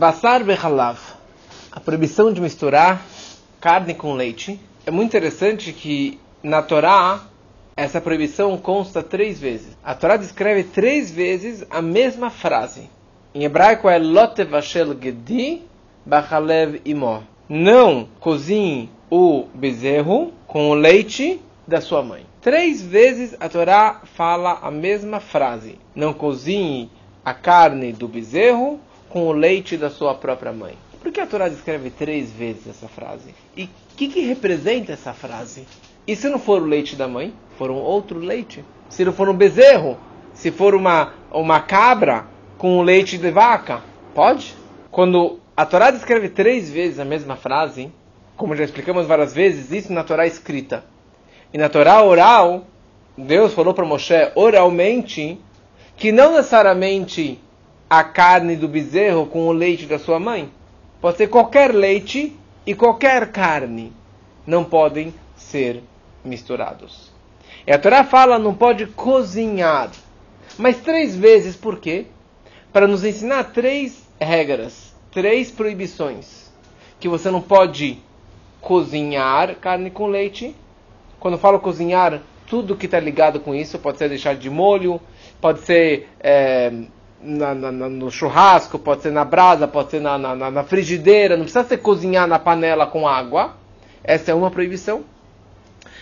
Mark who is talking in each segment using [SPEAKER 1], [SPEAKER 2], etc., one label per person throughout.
[SPEAKER 1] Basar bechalav. A proibição de misturar carne com leite. É muito interessante que na Torá essa proibição consta três vezes. A Torá descreve três vezes a mesma frase. Em hebraico é lotevashel gedi bachalev imó. Não cozinhe o bezerro com o leite da sua mãe. Três vezes a Torá fala a mesma frase. Não cozinhe a carne do bezerro com o leite da sua própria mãe. Por que a Torá descreve três vezes essa frase? E o que, que representa essa frase? E se não for o leite da mãe? For um outro leite? Se não for um bezerro? Se for uma, uma cabra com leite de vaca? Pode? Quando a Torá descreve três vezes a mesma frase, como já explicamos várias vezes, isso na Torá escrita. E na Torá oral, Deus falou para Moshe oralmente que não necessariamente a carne do bezerro com o leite da sua mãe. Pode ser qualquer leite e qualquer carne. Não podem ser misturados. E a Torá fala não pode cozinhar. Mas três vezes, por quê? Para nos ensinar três regras, três proibições. Que você não pode cozinhar carne com leite. Quando falo cozinhar, tudo que está ligado com isso pode ser deixar de molho, pode ser é, na, na, no churrasco, pode ser na brasa, pode ser na, na, frigideira, não precisa ser cozinhar na panela com água. Essa é uma proibição.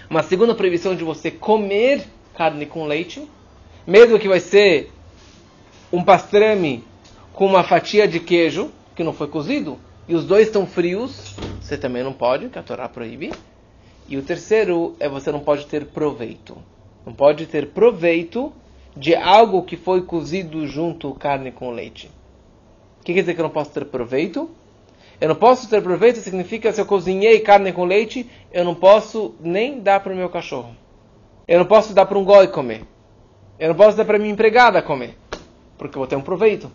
[SPEAKER 1] Uma segunda proibição de você comer carne com leite, mesmo que vai ser um pastrame com uma fatia de queijo que não foi cozido, e os dois estão frios, você também não pode, que a Torá proíbe. E o terceiro é você não pode ter proveito. Não pode ter proveito de algo que foi cozido junto carne com leite. O que quer dizer que eu não posso ter proveito? Eu não posso ter proveito significa se eu cozinhei carne com leite, eu não posso nem dar para o meu cachorro. Eu não posso dar para um goi comer. Eu não posso dar para minha empregada comer. Porque eu vou ter um proveito.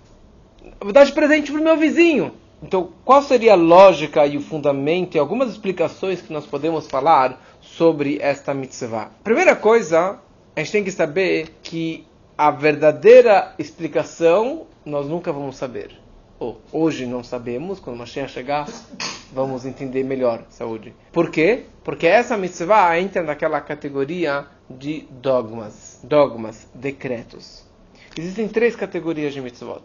[SPEAKER 1] Eu vou dar de presente para o meu vizinho. Então, qual seria a lógica e o fundamento e algumas explicações que nós podemos falar sobre esta mitzvah? Primeira coisa, a gente tem que saber que a verdadeira explicação nós nunca vamos saber. Ou hoje não sabemos, quando Mashiach chegar, vamos entender melhor. Saúde. Por quê? Porque essa mitzvah entra naquela categoria de dogmas. Dogmas, decretos. Existem três categorias de mitzvot.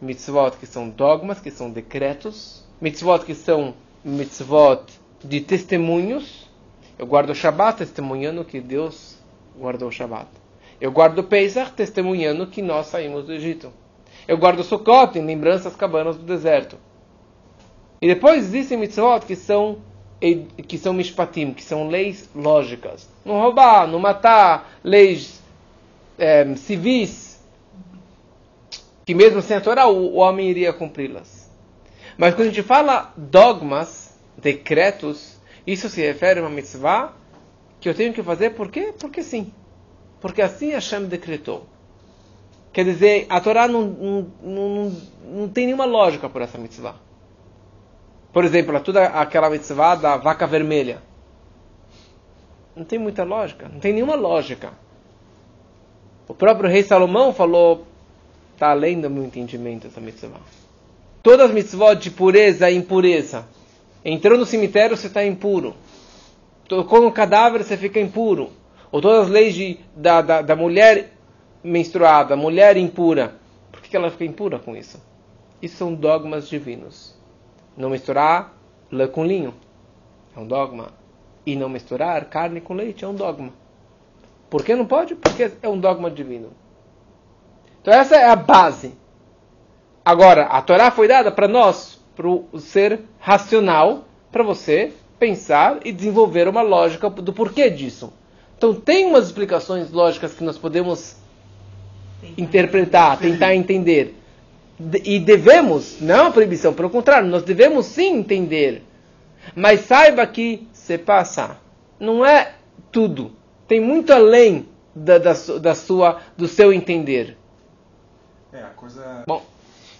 [SPEAKER 1] Mitzvot que são dogmas, que são decretos. Mitzvot que são mitzvot de testemunhos. Eu guardo o Shabbat testemunhando que Deus guardou o Shabbat. Eu guardo Pesach testemunhando que nós saímos do Egito. Eu guardo Sukkot em lembrança às cabanas do deserto. E depois existem mitzvot que são que são mishpatim, que são leis lógicas. Não roubar, não matar, leis é, civis, que mesmo sem a Torá o, o homem iria cumpri-las. Mas quando a gente fala dogmas, decretos, isso se refere a uma mitzvah que eu tenho que fazer por quê? Porque sim. Porque assim Hashem decretou. Quer dizer, a Torá não, não, não, não tem nenhuma lógica por essa mitzvah. Por exemplo, toda aquela mitzvah da vaca vermelha. Não tem muita lógica, não tem nenhuma lógica. O próprio rei Salomão falou, está além do meu entendimento essa mitzvah. Todas as mitzvot de pureza e impureza. Entrou no cemitério, você está impuro. Tocou no cadáver, você fica impuro. Ou todas as leis de, da, da, da, mulher menstruada, mulher impura. Por que ela fica impura com isso? Isso são dogmas divinos. Não misturar lã com linho é um dogma. E não misturar carne com leite é um dogma. Por que não pode? Porque é um dogma divino. Então essa é a base. Agora, a Torá foi dada para nós, para o ser racional, para você pensar e desenvolver uma lógica do porquê disso. Então tem umas explicações lógicas que nós podemos tentar interpretar, tentar entender. E devemos, não é uma proibição, pelo contrário, nós devemos sim entender. Mas saiba que se passa, não é tudo. Tem muito além da, da, da sua, do seu entender.
[SPEAKER 2] É, a coisa.
[SPEAKER 1] Bom,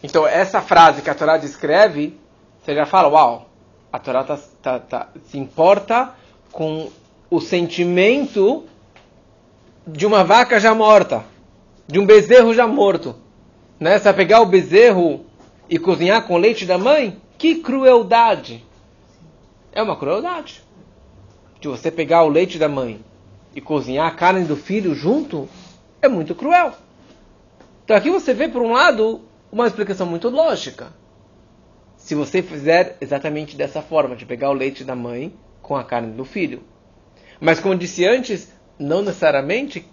[SPEAKER 1] então essa frase que a Torá descreve, você já fala, uau, a Torá tá, tá, tá, se importa com o sentimento de uma vaca já morta, de um bezerro já morto. Né? Vai pegar o bezerro e cozinhar com leite da mãe, que crueldade! É uma crueldade. De você pegar o leite da mãe e cozinhar a carne do filho junto, é muito cruel. Então aqui você vê, por um lado, uma explicação muito lógica. Se você fizer exatamente dessa forma, de pegar o leite da mãe com a carne do filho. Mas como disse antes, não necessariamente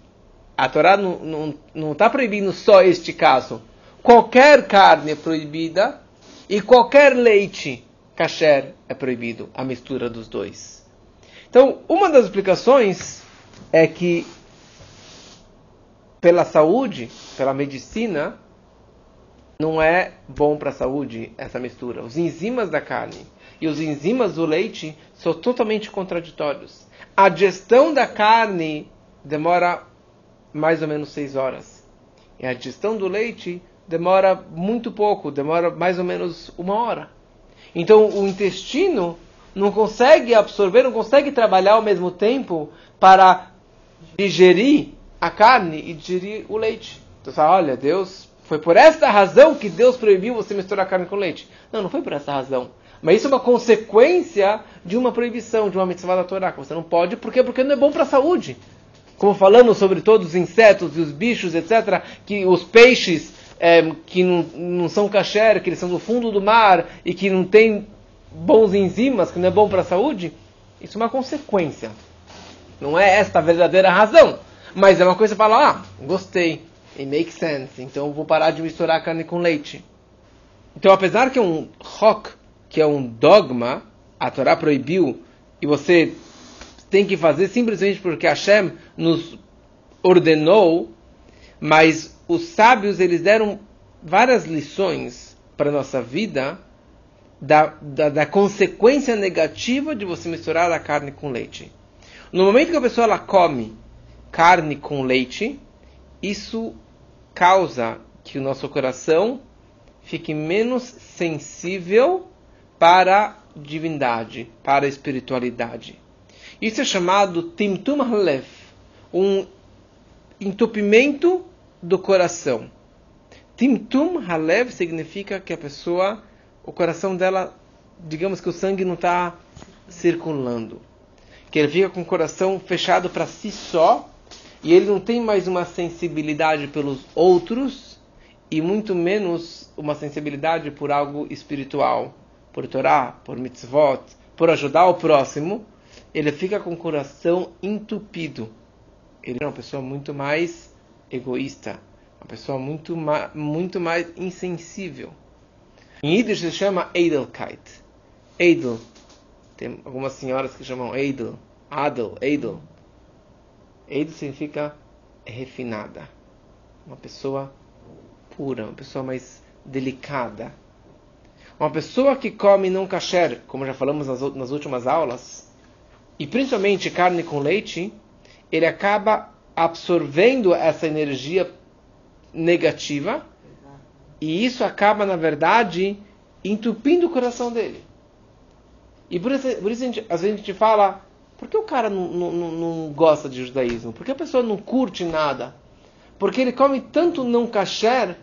[SPEAKER 1] a Torá não está proibindo só este caso. Qualquer carne é proibida e qualquer leite kasher é proibido, a mistura dos dois. Então, uma das explicações é que pela saúde, pela medicina, não é bom para a saúde essa mistura. Os enzimas da carne e os enzimas do leite são totalmente contraditórios. A digestão da carne demora mais ou menos seis horas. E a digestão do leite demora muito pouco, demora mais ou menos uma hora. Então o intestino não consegue absorver, não consegue trabalhar ao mesmo tempo para digerir a carne e digerir o leite. Então você fala, olha, Deus, foi por esta razão que Deus proibiu você misturar carne com leite. Não, não foi por essa razão. Mas isso é uma consequência de uma proibição, de uma mitzvah da Torá. Você não pode, por quê? Porque não é bom para a saúde como falamos sobre todos os insetos e os bichos, etc., que os peixes é, que não, não são kasher, que eles são do fundo do mar e que não têm bons enzimas, que não é bom para a saúde, isso é uma consequência. Não é esta a verdadeira razão. Mas é uma coisa para falar, ah, gostei, it makes sense, então vou parar de misturar carne com leite. Então, apesar que é um rock, que é um dogma, a Torá proibiu, e você tem que fazer simplesmente porque Hashem nos ordenou, mas os sábios eles deram várias lições para nossa vida da, da, da, consequência negativa de você misturar a carne com leite. No momento que a pessoa ela come carne com leite, isso causa que o nosso coração fique menos sensível para a divindade, para a espiritualidade. Isso é chamado Timtum Halev, um entupimento do coração. Timtum Halev significa que a pessoa, o coração dela, digamos que o sangue não está circulando. Que ele fica com o coração fechado para si só e ele não tem mais uma sensibilidade pelos outros e muito menos uma sensibilidade por algo espiritual, por Torá, por mitzvot, por ajudar o próximo ele fica com o coração entupido. Ele é uma pessoa muito mais egoísta, uma pessoa muito, ma muito mais insensível. Em Yiddish se chama Edelkeit. Edel. Tem algumas senhoras que chamam Edel. Adel, Edel. Edel significa refinada. Uma pessoa pura, uma pessoa mais delicada. Uma pessoa que come não kasher, como já falamos nas, nas últimas aulas, e principalmente carne com leite, ele acaba absorvendo essa energia negativa e isso acaba, na verdade, entupindo o coração dele. E por isso, por isso gente, às vezes a gente fala, por que o cara não, não, não gosta de judaísmo? Por que a pessoa não curte nada? Porque ele come tanto não kasher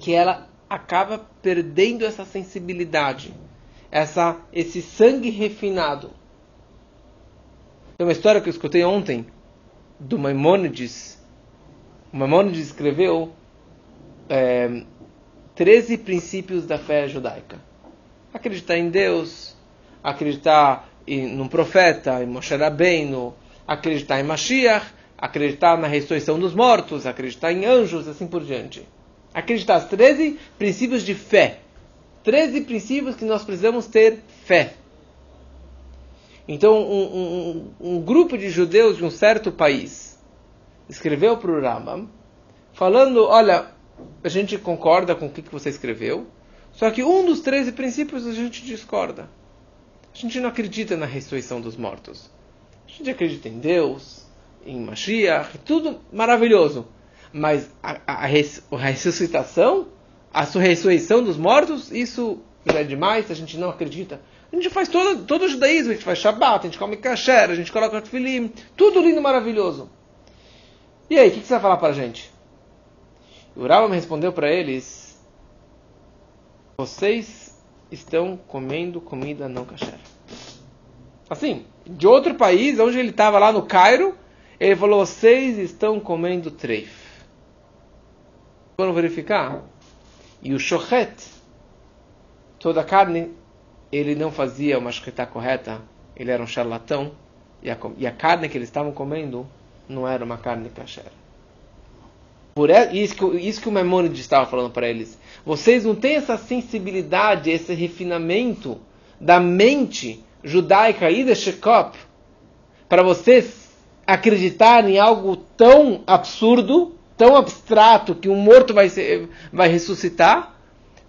[SPEAKER 1] que ela acaba perdendo essa sensibilidade, essa, esse sangue refinado. Tem uma história que eu escutei ontem do Maimônides. O Maimônides escreveu é, 13 princípios da fé judaica. Acreditar em Deus, acreditar em, num profeta, em Moshe Rabbeinu, acreditar em Mashiach, acreditar na ressurreição dos mortos, acreditar em anjos, assim por diante. Acreditar os 13 princípios de fé. 13 princípios que nós precisamos ter fé. Então, um, um, um, grupo de judeus de um certo país escreveu para o Rambam, falando: Olha, a gente concorda com o que, você escreveu, só que um dos 13 princípios a gente discorda. A gente não acredita na ressurreição dos mortos. A gente acredita em Deus, em Mashiach, tudo maravilhoso. Mas a, a, a ressuscitação, a ressurreição dos mortos, isso é demais, a gente não acredita. A gente faz todo, todo o judaísmo, a gente faz Shabbat, a gente come kasher, a gente coloca tefilim, tudo lindo maravilhoso. E aí, o que, que, você vai falar para a gente? O Rama respondeu para eles, vocês estão comendo comida não kasher. Assim, de outro país, onde ele estava lá no Cairo, ele falou: vocês estão comendo treif. Vamos verificar? E o shochet, toda a carne, ele não fazia uma shkita correta, ele era um charlatão, e a, e a carne que eles estavam comendo não era uma carne kasher. Por isso que, isso que o Maimonides estava falando para eles. Vocês não têm essa sensibilidade, esse refinamento da mente judaica e de Shekop para vocês acreditarem em algo tão absurdo, tão abstrato, que um morto vai, ser, vai ressuscitar.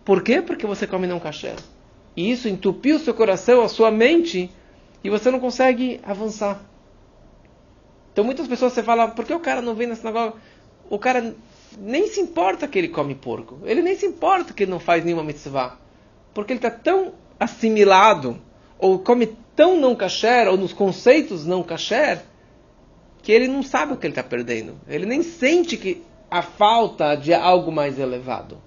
[SPEAKER 1] Por quê? Porque você come não kasher. E isso entupiu seu coração, a sua mente, e você não consegue avançar. Então muitas pessoas você fala, por que o cara não vem na sinagoga? O cara nem se importa que ele come porco. Ele nem se importa que ele não faz nenhuma mitzvah. Porque ele está tão assimilado, ou come tão não kasher, ou nos conceitos não kasher, que ele não sabe o que ele está perdendo. Ele nem sente que a falta de algo mais elevado.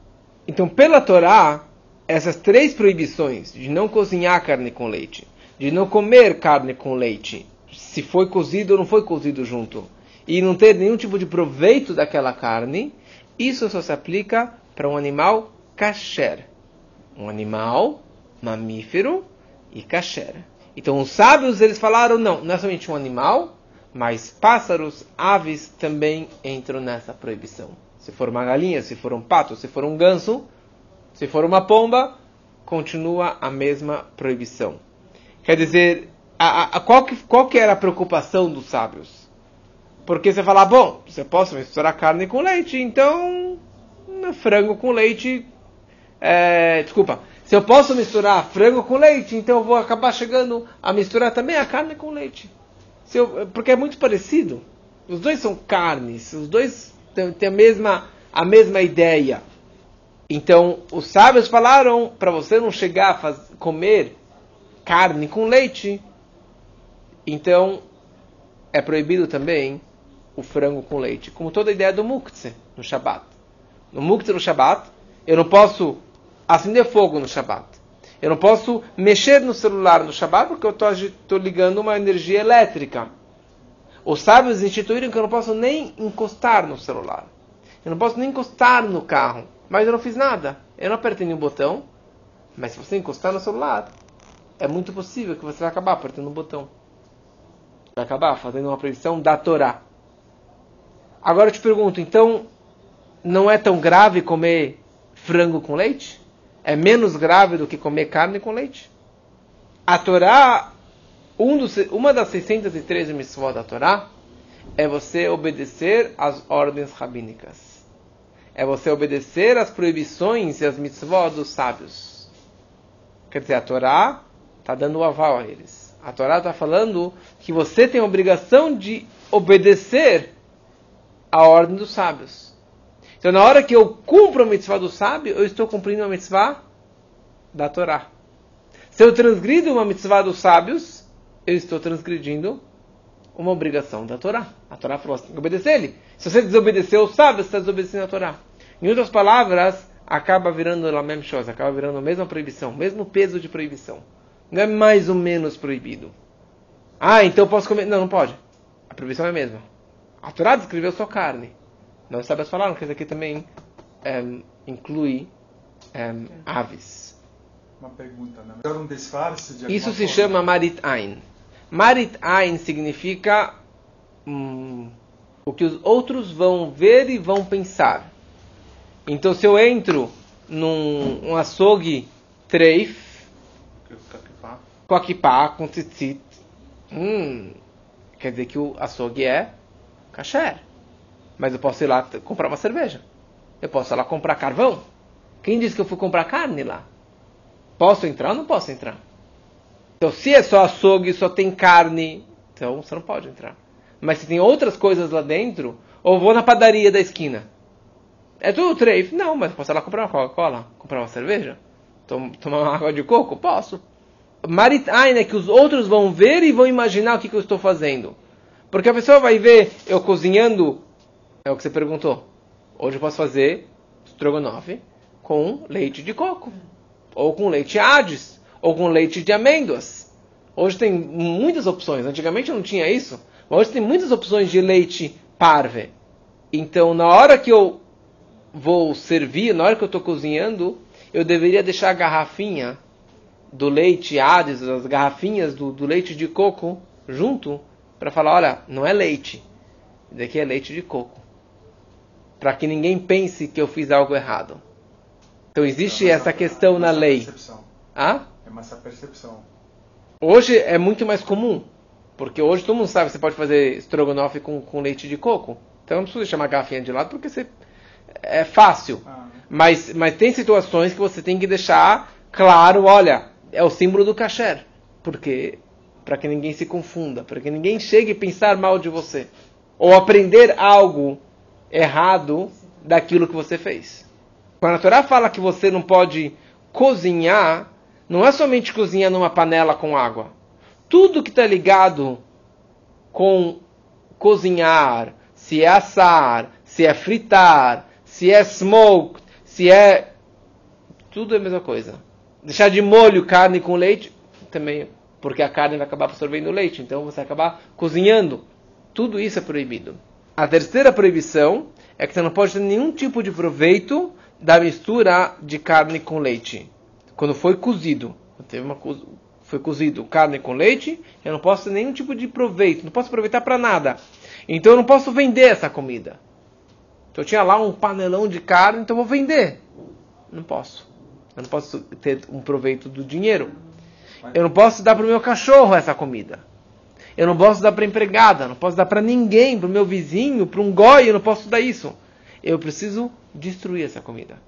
[SPEAKER 1] Então, pela Torá, essas três proibições de não cozinhar carne com leite, de não comer carne com leite, se foi cozido ou não foi cozido junto, e não ter nenhum tipo de proveito daquela carne, isso só se aplica para um animal kasher. Um animal mamífero e kasher. Então os sábios eles falaram não, não é somente um animal, mas pássaros, aves também entram nessa proibição. Se for uma galinha, se for um pato, se for um ganso, se for uma pomba, continua a mesma proibição. Quer dizer, a, a, qual, que, qual que era a preocupação dos sábios? Porque você fala, bom, você pode misturar carne com leite, então frango com leite. É, desculpa, se eu posso misturar frango com leite, então eu vou acabar chegando a misturar também a carne com leite. Eu, porque é muito parecido. Os dois são carnes, os dois têm a mesma, a mesma ideia. Então, os sábios falaram para você não chegar a fazer, comer carne com leite. Então, é proibido também o frango com leite, como toda a ideia do muktzeh no Shabat. No muktzeh no Shabat, eu não posso acender fogo no Shabat. Eu não posso mexer no celular no Shabat porque eu estou ligando uma energia elétrica. Os sábios instituíram que eu não posso nem encostar no celular. Eu não posso nem encostar no carro. Mas eu não fiz nada. Eu não apertei nenhum botão. Mas se você encostar no celular, é muito possível que você vai acabar apertando um botão. Vai acabar fazendo uma proibição da Torá. Agora eu te pergunto, então não é tão grave comer frango com leite? É menos grave do que comer carne com leite? A Torá, um dos, uma das 613 mitzvot da Torá, é você obedecer às ordens rabínicas é você obedecer às proibições e às mitzvot dos sábios. Quer dizer, a Torá está dando o aval a eles. A Torá está falando que você tem a obrigação de obedecer à ordem dos sábios. Então, na hora que eu cumpro a mitzvah do sábio, eu estou cumprindo a mitzvah da Torá. Se eu transgrido uma mitzvah dos sábios, eu estou transgredindo uma obrigação da Torá. A Torá falou assim, tem que obedecer ele. Se você desobedecer os sábios, você está desobedecendo a Torá. Em outras palavras, acaba virando a mesma coisa, acaba virando a mesma proibição, mesmo peso de proibição. Não é mais ou menos proibido. Ah, então eu posso comer. Não, não pode. A proibição é a mesma. A Torá descreveu só carne. Não sábios falaram que isso aqui também é, inclui é, aves.
[SPEAKER 2] Uma pergunta, né? um disfarce de
[SPEAKER 1] Isso se
[SPEAKER 2] forma.
[SPEAKER 1] chama Marit Ain. Marit Ain significa hum, o que os outros vão ver e vão pensar. Então, se eu entro num um açougue treif, com akipá, com tzitzit, hum, quer dizer que o açougue é kasher. Mas eu posso ir lá comprar uma cerveja. Eu posso ir lá comprar carvão. Quem disse que eu fui comprar carne lá? Posso entrar ou não posso entrar? Então, se é só açougue só tem carne, então você não pode entrar. Mas se tem outras coisas lá dentro, ou vou na padaria da esquina. É tudo treif? Não, mas posso ir lá comprar uma Coca-Cola? Comprar uma cerveja? Tomar uma água de coco? Posso. Maritain é que os outros vão ver e vão imaginar o que, que eu estou fazendo. Porque a pessoa vai ver eu cozinhando, é o que você perguntou. Hoje eu posso fazer estrogonofe com leite de coco. ou com leite Hades, ou com leite de amêndoas. Hoje tem muitas opções. Antigamente não tinha isso. Mas hoje tem muitas opções de leite parve. Então, na hora que eu vou servir, na hora que eu estou cozinhando, eu deveria deixar a garrafinha do leite Hades, as garrafinhas do, do leite de coco junto, para falar, olha, não é leite, daqui é leite de coco. Para que ninguém pense que eu fiz algo errado. Então existe então, essa questão na lei.
[SPEAKER 2] Percepção.
[SPEAKER 1] Ah?
[SPEAKER 2] É essa percepção.
[SPEAKER 1] Hoje é muito mais comum. Porque hoje todo mundo sabe que você pode fazer estrogonofe com, com leite de coco. Então não precisa chamar a garrafinha de lado porque você, é fácil. Ah. Mas, mas tem situações que você tem que deixar claro, olha, é o símbolo do kasher. Porque para que ninguém se confunda, para que ninguém chegue a pensar mal de você ou aprender algo errado daquilo que você fez. Quando a Torá fala que você não pode cozinhar, não é somente cozinhar numa panela com água. Tudo que está ligado com cozinhar, se é assar, se é fritar, se é smoke, se é. Tudo é a mesma coisa. Deixar de molho carne com leite, também, porque a carne vai acabar absorvendo leite, então você vai acabar cozinhando. Tudo isso é proibido. A terceira proibição é que você não pode ter nenhum tipo de proveito da mistura de carne com leite. Quando foi cozido, teve uma foi cozido carne com leite, eu não posso ter nenhum tipo de proveito, não posso aproveitar para nada. Então eu não posso vender essa comida. Então eu tinha lá um panelão de carne, então eu vou vender. Não posso. Eu não posso ter um proveito do dinheiro. Eu não posso dar para o meu cachorro essa comida. Eu não posso dar para empregada, não posso dar para ninguém, para o meu vizinho, para um goi, eu não posso dar isso. Eu preciso destruir essa comida.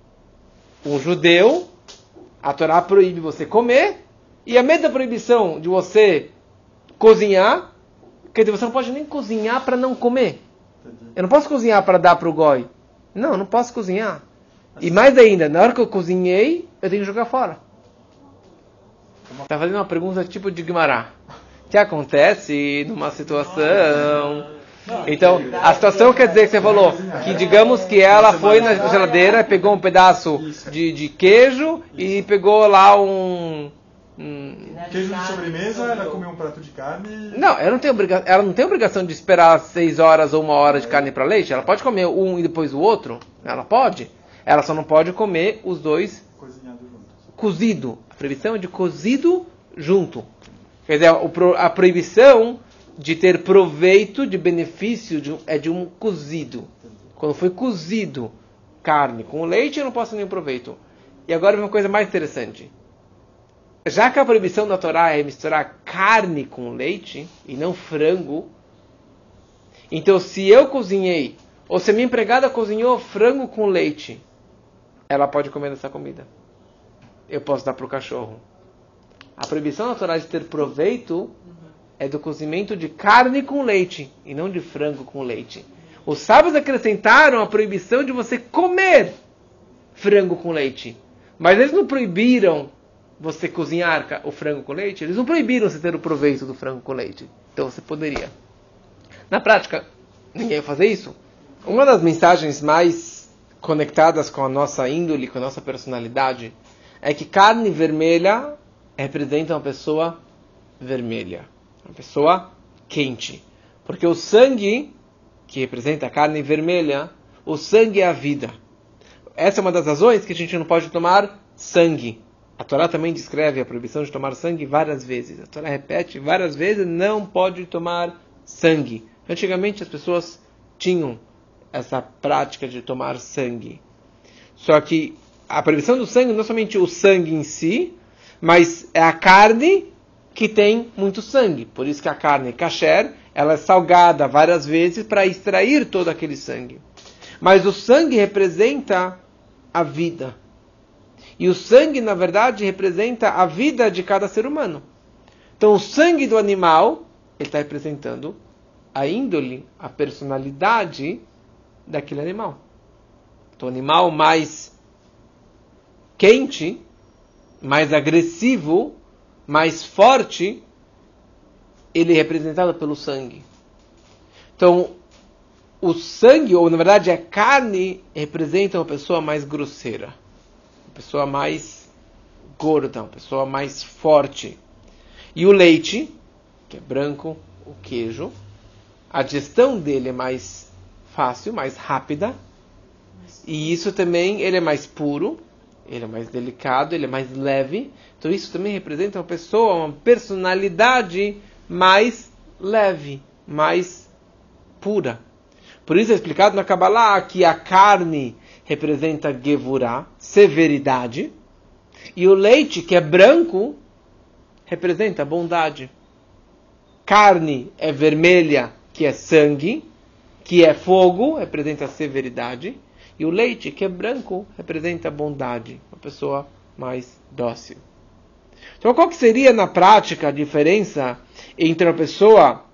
[SPEAKER 1] Um judeu, a Torá proíbe você comer, e a mesma proibição de você cozinhar, quer dizer, você não pode nem cozinhar para não comer. Eu não posso cozinhar para dar para o goi. Não, eu não posso cozinhar. E mais ainda, na hora que eu cozinhei, eu tenho que jogar fora. Está fazendo uma pergunta tipo de Guimará. O que acontece numa situação então, a situação quer dizer que você falou que, digamos que ela foi na geladeira, pegou um pedaço de, de queijo e pegou lá um.
[SPEAKER 2] um... Queijo de sobremesa, ela comeu um prato de carne.
[SPEAKER 1] Não, ela não tem, obriga... ela não tem obrigação de esperar seis horas ou uma hora de carne para leite. Ela pode comer um e depois o outro. Ela pode. Ela só não pode comer os dois cozido. A proibição é de cozido junto. Quer dizer, a proibição de ter proveito, de benefício, de um, é de um cozido. Quando foi cozido carne com leite, eu não posso nenhum proveito. E agora uma coisa mais interessante. Já que a proibição da Torá é misturar carne com leite e não frango, então se eu cozinhei, ou se a minha empregada cozinhou frango com leite, ela pode comer dessa comida. Eu posso dar para o cachorro. A proibição Torá de ter proveito é do cozimento de carne com leite e não de frango com leite. Os sábios acrescentaram a proibição de você comer frango com leite. Mas eles não proibiram você cozinhar o frango com leite, eles não proibiram você ter o proveito do frango com leite. Então você poderia. Na prática, ninguém vai fazer isso. Uma das mensagens mais conectadas com a nossa índole, com a nossa personalidade, é que carne vermelha representa uma pessoa vermelha. Uma pessoa quente. Porque o sangue, que representa a carne vermelha, o sangue é a vida. Essa é uma das razões que a gente não pode tomar sangue. A Torá também descreve a proibição de tomar sangue várias vezes. A Torá repete várias vezes: não pode tomar sangue. Antigamente as pessoas tinham essa prática de tomar sangue. Só que a proibição do sangue não é somente o sangue em si, mas é a carne que tem muito sangue. Por isso que a carne kasher, ela é salgada várias vezes para extrair todo aquele sangue. Mas o sangue representa a vida. E o sangue, na verdade, representa a vida de cada ser humano. Então, o sangue do animal, ele está representando a índole, a personalidade daquele animal. Então, o animal mais quente, mais agressivo, mais forte, ele é representado pelo sangue. Então, o sangue, ou na verdade a carne, representa uma pessoa mais grosseira, uma pessoa mais gorda, uma pessoa mais forte. E o leite, que é branco, o queijo, a digestão dele é mais fácil, mais rápida. E isso também, ele é mais puro, ele é mais delicado, ele é mais leve. Então isso também representa uma pessoa, uma personalidade mais leve, mais pura. Por isso é explicado na Kabbalah que a carne representa Gevurah, severidade, e o leite, que é branco, representa bondade. Carne é vermelha, que é sangue, que é fogo, representa severidade, e o leite, que é branco, representa bondade, uma pessoa mais dócil. Então, qual que seria na prática a diferença entre uma pessoa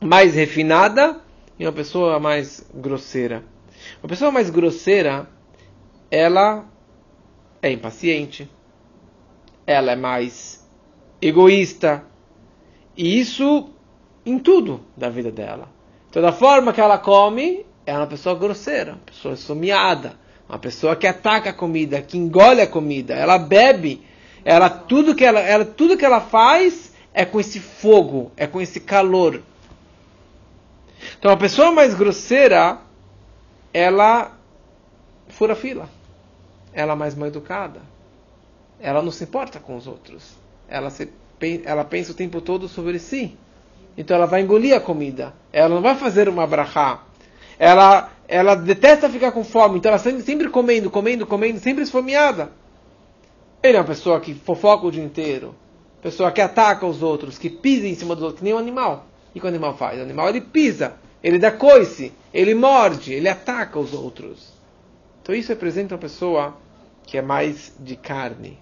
[SPEAKER 1] mais refinada e uma pessoa mais grosseira? Uma pessoa mais grosseira, ela é impaciente, ela é mais egoísta, e isso em tudo da vida dela. Então, da forma que ela come, é uma pessoa grosseira, uma pessoa esfomeada, uma pessoa que ataca a comida, que engole a comida, ela bebe, ela tudo que ela, ela tudo que ela faz é com esse fogo, é com esse calor. Então, a pessoa mais grosseira, ela fura fila. Ela é mais mal educada. Ela não se importa com os outros. Ela, se, ela pensa o tempo todo sobre si. Então ela vai engolir a comida. Ela não vai fazer uma brachá. Ela, ela detesta ficar com fome. Então ela sempre, sempre comendo, comendo, comendo, sempre esfomeada. Ele é uma pessoa que fofoca o dia inteiro. Pessoa que ataca os outros, que pisa em cima dos outros, que nem um animal. E o que o animal faz? O animal ele pisa, ele dá coice, ele morde, ele ataca os outros. Então isso representa uma pessoa que é mais de carne.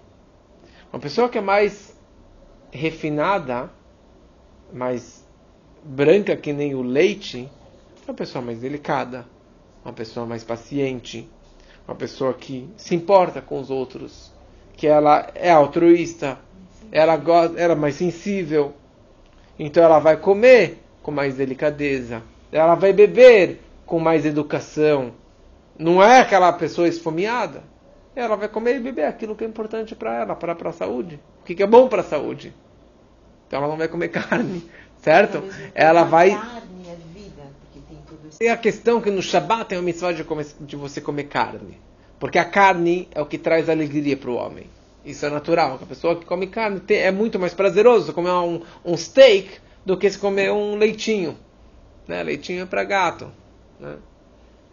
[SPEAKER 1] Uma pessoa que é mais refinada, mais branca que nem o leite, uma pessoa mais delicada, uma pessoa mais paciente, uma pessoa que se importa com os outros, que ela é altruísta, ela gosta, ela é mais sensível, então ela vai comer com mais delicadeza, ela vai beber com mais educação, não é aquela pessoa esfomeada. Ela vai comer e beber aquilo que é importante para ela, para a saúde. O que, que é bom para a saúde. Então ela não vai comer carne, certo? Ela vai. Carne é vida, porque tem a questão que no Shabat tem a mitzvah de, comer, de você comer carne. Porque a carne é o que traz alegria para o homem. Isso é natural. A pessoa que come carne tem, é muito mais prazeroso comer um, um steak do que se comer um leitinho. Né? Leitinho é para gato. Né?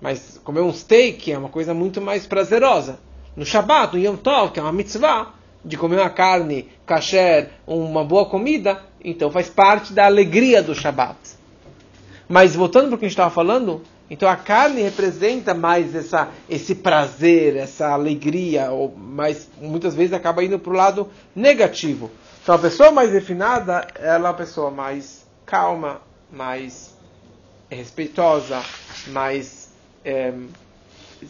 [SPEAKER 1] Mas comer um steak é uma coisa muito mais prazerosa. No Shabbat, no Yom Tov, que é uma mitzvah, de comer uma carne kasher, uma boa comida, então faz parte da alegria do Shabbat. Mas voltando para o que a gente estava falando, então a carne representa mais essa, esse prazer, essa alegria, ou mais, muitas vezes acaba indo para o lado negativo. Então a pessoa mais refinada, ela é uma pessoa mais calma, mais respeitosa, mais é,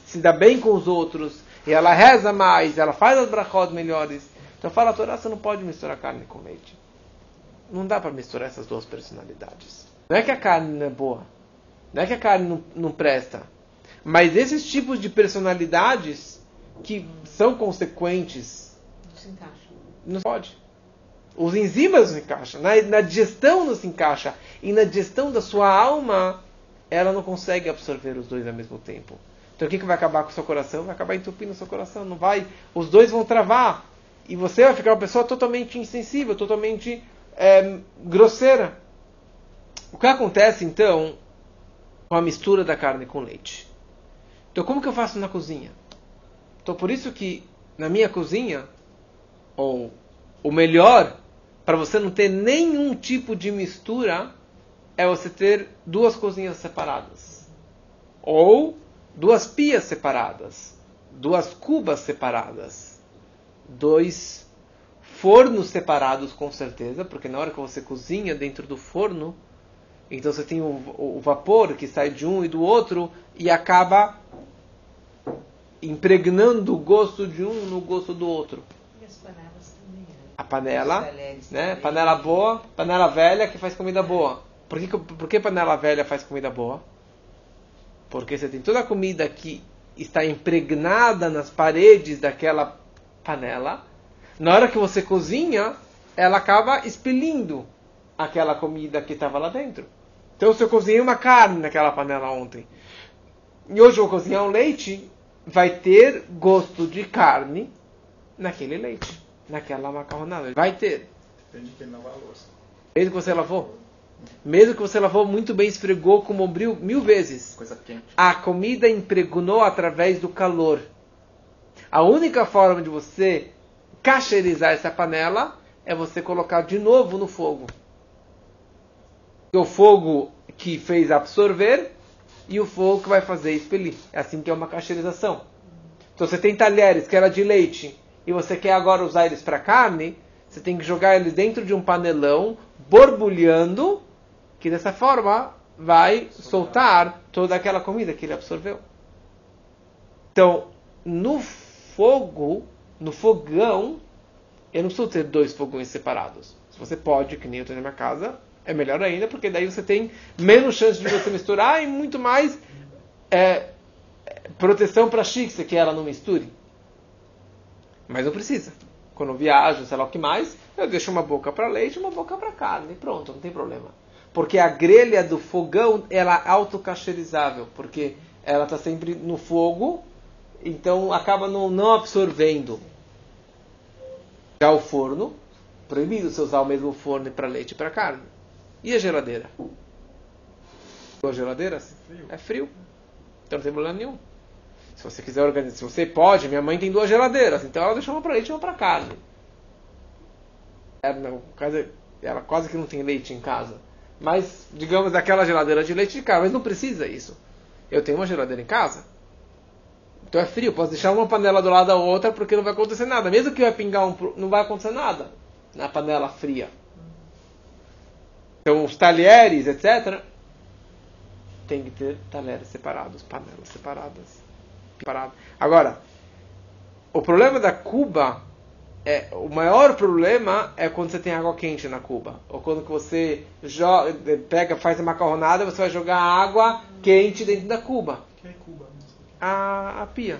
[SPEAKER 1] se dá bem com os outros, e ela reza mais, ela faz as brachot melhores. Então fala a Torá, você não pode misturar carne com leite. Não dá para misturar essas duas personalidades. Não é que a carne não é boa, não é que a carne não, não presta, mas esses tipos de personalidades que são consequentes
[SPEAKER 3] não se encaixa.
[SPEAKER 1] Não pode. Os enzimas não encaixam, na, na digestão não se encaixa, e na digestão da sua alma ela não consegue absorver os dois ao mesmo tempo. Então o que, que vai acabar com o seu coração? Vai acabar entupindo o seu coração. Não vai. Os dois vão travar. E você vai ficar uma pessoa totalmente insensível, totalmente é, grosseira. O que acontece então com a mistura da carne com leite? Então como que eu faço na cozinha? Então por isso que na minha cozinha, ou o melhor, para você não ter nenhum tipo de mistura, é você ter duas cozinhas separadas. Ou duas pias separadas. Duas cubas separadas. Dois fornos separados, com certeza, porque na hora que você cozinha dentro do forno, então você tem o, o vapor que sai de um e do outro e acaba impregnando o gosto de um no gosto do outro.
[SPEAKER 3] E as panelas também. Né?
[SPEAKER 1] A panela, né? Panela boa, panela velha que faz comida boa. Por que, por que panela velha faz comida boa? Porque você tem toda a comida que está impregnada nas paredes daquela panela, Na hora que você cozinha, ela acaba expelindo aquela comida que estava lá dentro. Então, se eu cozinhei uma carne naquela panela ontem, e hoje eu vou cozinhar um leite, vai ter gosto de carne naquele leite, naquela macarronada. Vai ter.
[SPEAKER 2] Depende de quem lavar a louça.
[SPEAKER 1] Mesmo que você lavou. Mesmo que você lavou muito bem, esfregou com bombril mil vezes.
[SPEAKER 2] Coisa quente.
[SPEAKER 1] A comida impregnou através do calor. A única forma de você cacherizar essa panela é você colocar de novo no fogo. O fogo que fez absorver e o fogo que vai fazer expelir. É assim que é uma cacherização. Então você tem talheres que era de leite e você quer agora usar eles para carne, você tem que jogar eles dentro de um panelão, borbulhando, que dessa forma vai soltar toda aquela comida que ele absorveu. Então, no fogo, no fogão, eu não preciso ter dois fogões separados. Se você pode, que nem eu tenho na minha casa, é melhor ainda, porque daí você tem menos chance de você misturar e muito mais é, proteção para a xíxia, que ela não misture. Mas não precisa. Quando eu viajo, sei lá o que mais, eu deixo uma boca para leite uma boca para carne. Pronto, não tem problema. Porque a grelha do fogão, ela é autocacherizável, porque ela está sempre no fogo, então acaba não, não absorvendo. Já o forno, proibido você usar o mesmo forno para leite e para carne. E a geladeira? A geladeira?
[SPEAKER 2] Frio.
[SPEAKER 1] É frio. Então não tem problema nenhum. Se você quiser organizar, se você pode, minha mãe tem duas geladeiras, então ela deixou uma para leite e uma para carne. Ela, não, quase- ela quase que não tem leite em casa. Mas, digamos, daquela geladeira de leite de casa, mas não precisa isso. Eu tenho uma geladeira em casa. Então é frio, posso deixar uma panela do lado da outra porque não vai acontecer nada. Mesmo que vai pingar um, não vai acontecer nada na panela fria. Então os talheres, etc. Tem que ter talheres separados, panelas separadas. Separado. Agora, o problema da cuba é o maior problema é quando você tem água quente na cuba ou quando você joga, pega, faz a macarronada, você vai jogar água quente dentro da cuba,
[SPEAKER 2] Que é Cuba,
[SPEAKER 1] a, a pia.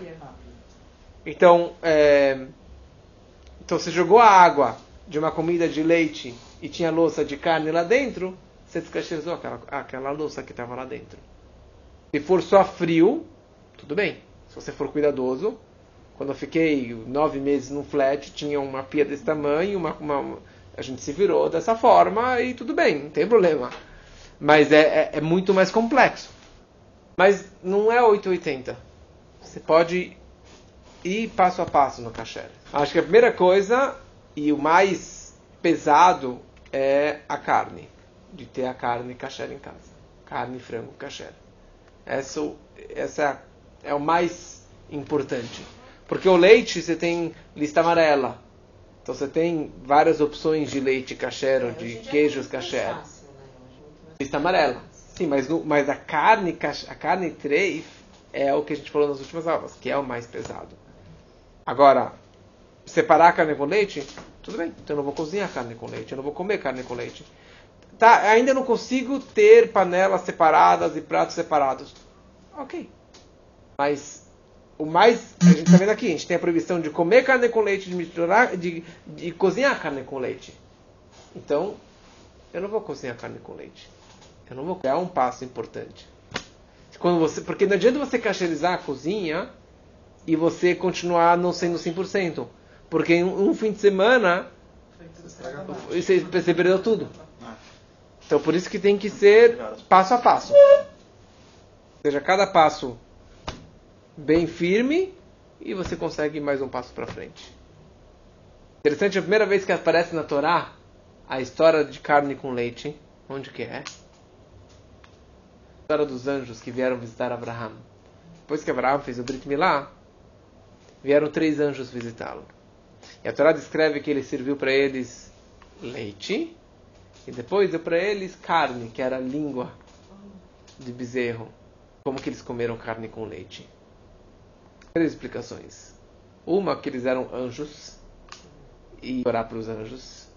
[SPEAKER 1] Então, é, então você jogou a água de uma comida de leite e tinha louça de carne lá dentro, você descacherizou aquela, aquela louça que estava lá dentro. Se for só frio, tudo bem. Se você for cuidadoso, quando eu fiquei nove meses num flat, tinha uma pia desse tamanho, uma, uma- a gente se virou dessa forma e tudo bem, não tem problema. Mas é, é, é muito mais complexo. Mas não é 880. Você pode ir passo a passo no kasher. Acho que a primeira coisa e o mais pesado é a carne. De ter a carne kasher em casa. Carne frango kasher. Essa, essa é, a- é o mais importante. Porque o leite você tem lista amarela. Então você tem várias opções de leite kasher ou de
[SPEAKER 3] é
[SPEAKER 1] queijos kasher.
[SPEAKER 3] fácil, né? É
[SPEAKER 1] Lista amarela. Sim, mas, no- mas a carne a carne treif é o que a gente falou nas últimas aulas, que é o mais pesado. Agora, separar a carne com leite, tudo bem. Então eu não vou cozinhar carne com leite, eu não vou comer carne com leite. Tá, ainda não consigo ter panelas separadas e pratos separados. Ok. Mas o mais. A gente está vendo aqui, a gente tem a proibição de comer carne com leite, de misturar, de, de cozinhar carne com leite. Então, eu não vou cozinhar carne com leite. Eu não vou. É um passo importante. Quando você, porque não adianta você cacherizar a cozinha e você continuar não sendo 100%. Porque em um, fim de semana você, você perdeu tudo. Então por isso que tem que ser passo a passo. Ou seja, cada passo bem firme e você consegue mais um passo para frente. Interessante, a primeira vez que aparece na Torá a história de carne com leite, onde que é? História dos anjos que vieram visitar Abraham. Depois que Abraham fez o Brit Milá, vieram três anjos visitá-lo. E a Torá descreve que ele serviu para eles leite e depois deu para eles carne, que era língua de bezerro. Como que eles comeram carne com leite? Três explicações. Uma, que eles eram anjos e orar para os anjos.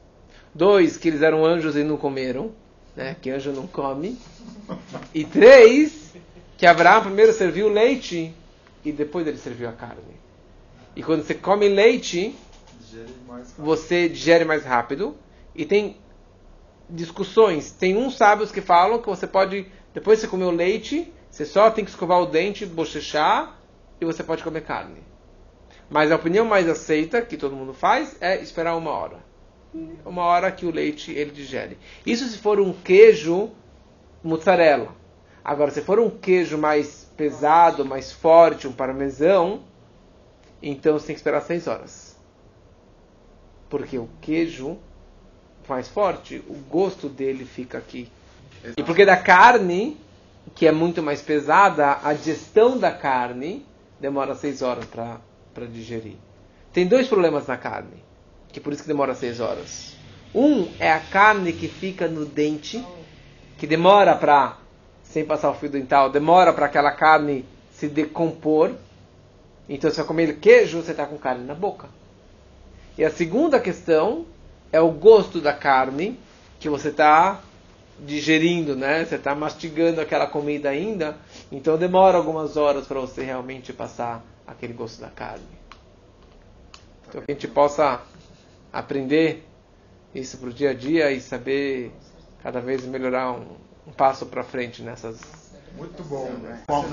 [SPEAKER 1] Dois, que eles eram anjos e não comeram, né? que anjo não come. E três, que Abraão primeiro serviu leite e depois ele serviu a carne. E quando você come leite,
[SPEAKER 2] Digere
[SPEAKER 1] você digere mais rápido. E tem discussões. Tem uns sábios que falam que você pode, depois que você comer o leite, você só tem que escovar o dente, bochechar e você pode comer carne. Mas a opinião mais aceita, que todo mundo faz, é esperar uma hora. Uma hora que o leite ele digere. Isso se for um queijo mussarela. Agora, se for um queijo mais pesado, mais forte, um parmesão, então você tem que esperar seis horas. Porque o queijo mais forte, o gosto dele fica aqui. E porque da carne, que é muito mais pesada, a digestão da carne demora seis horas para digerir. Tem dois problemas na carne, que por isso que demora seis horas. Um é a carne que fica no dente, que demora para, sem passar o fio dental, demora para aquela carne se decompor. Então, se você comer queijo, você está com carne na boca. E a segunda questão é o gosto da carne que você está digerindo, né? Você está mastigando aquela comida ainda, então demora algumas horas para você realmente passar aquele gosto da carne. Então que a gente possa aprender isso para o dia a dia e saber cada vez melhorar um, um passo para frente nessas
[SPEAKER 2] Muito bom.
[SPEAKER 4] Qual-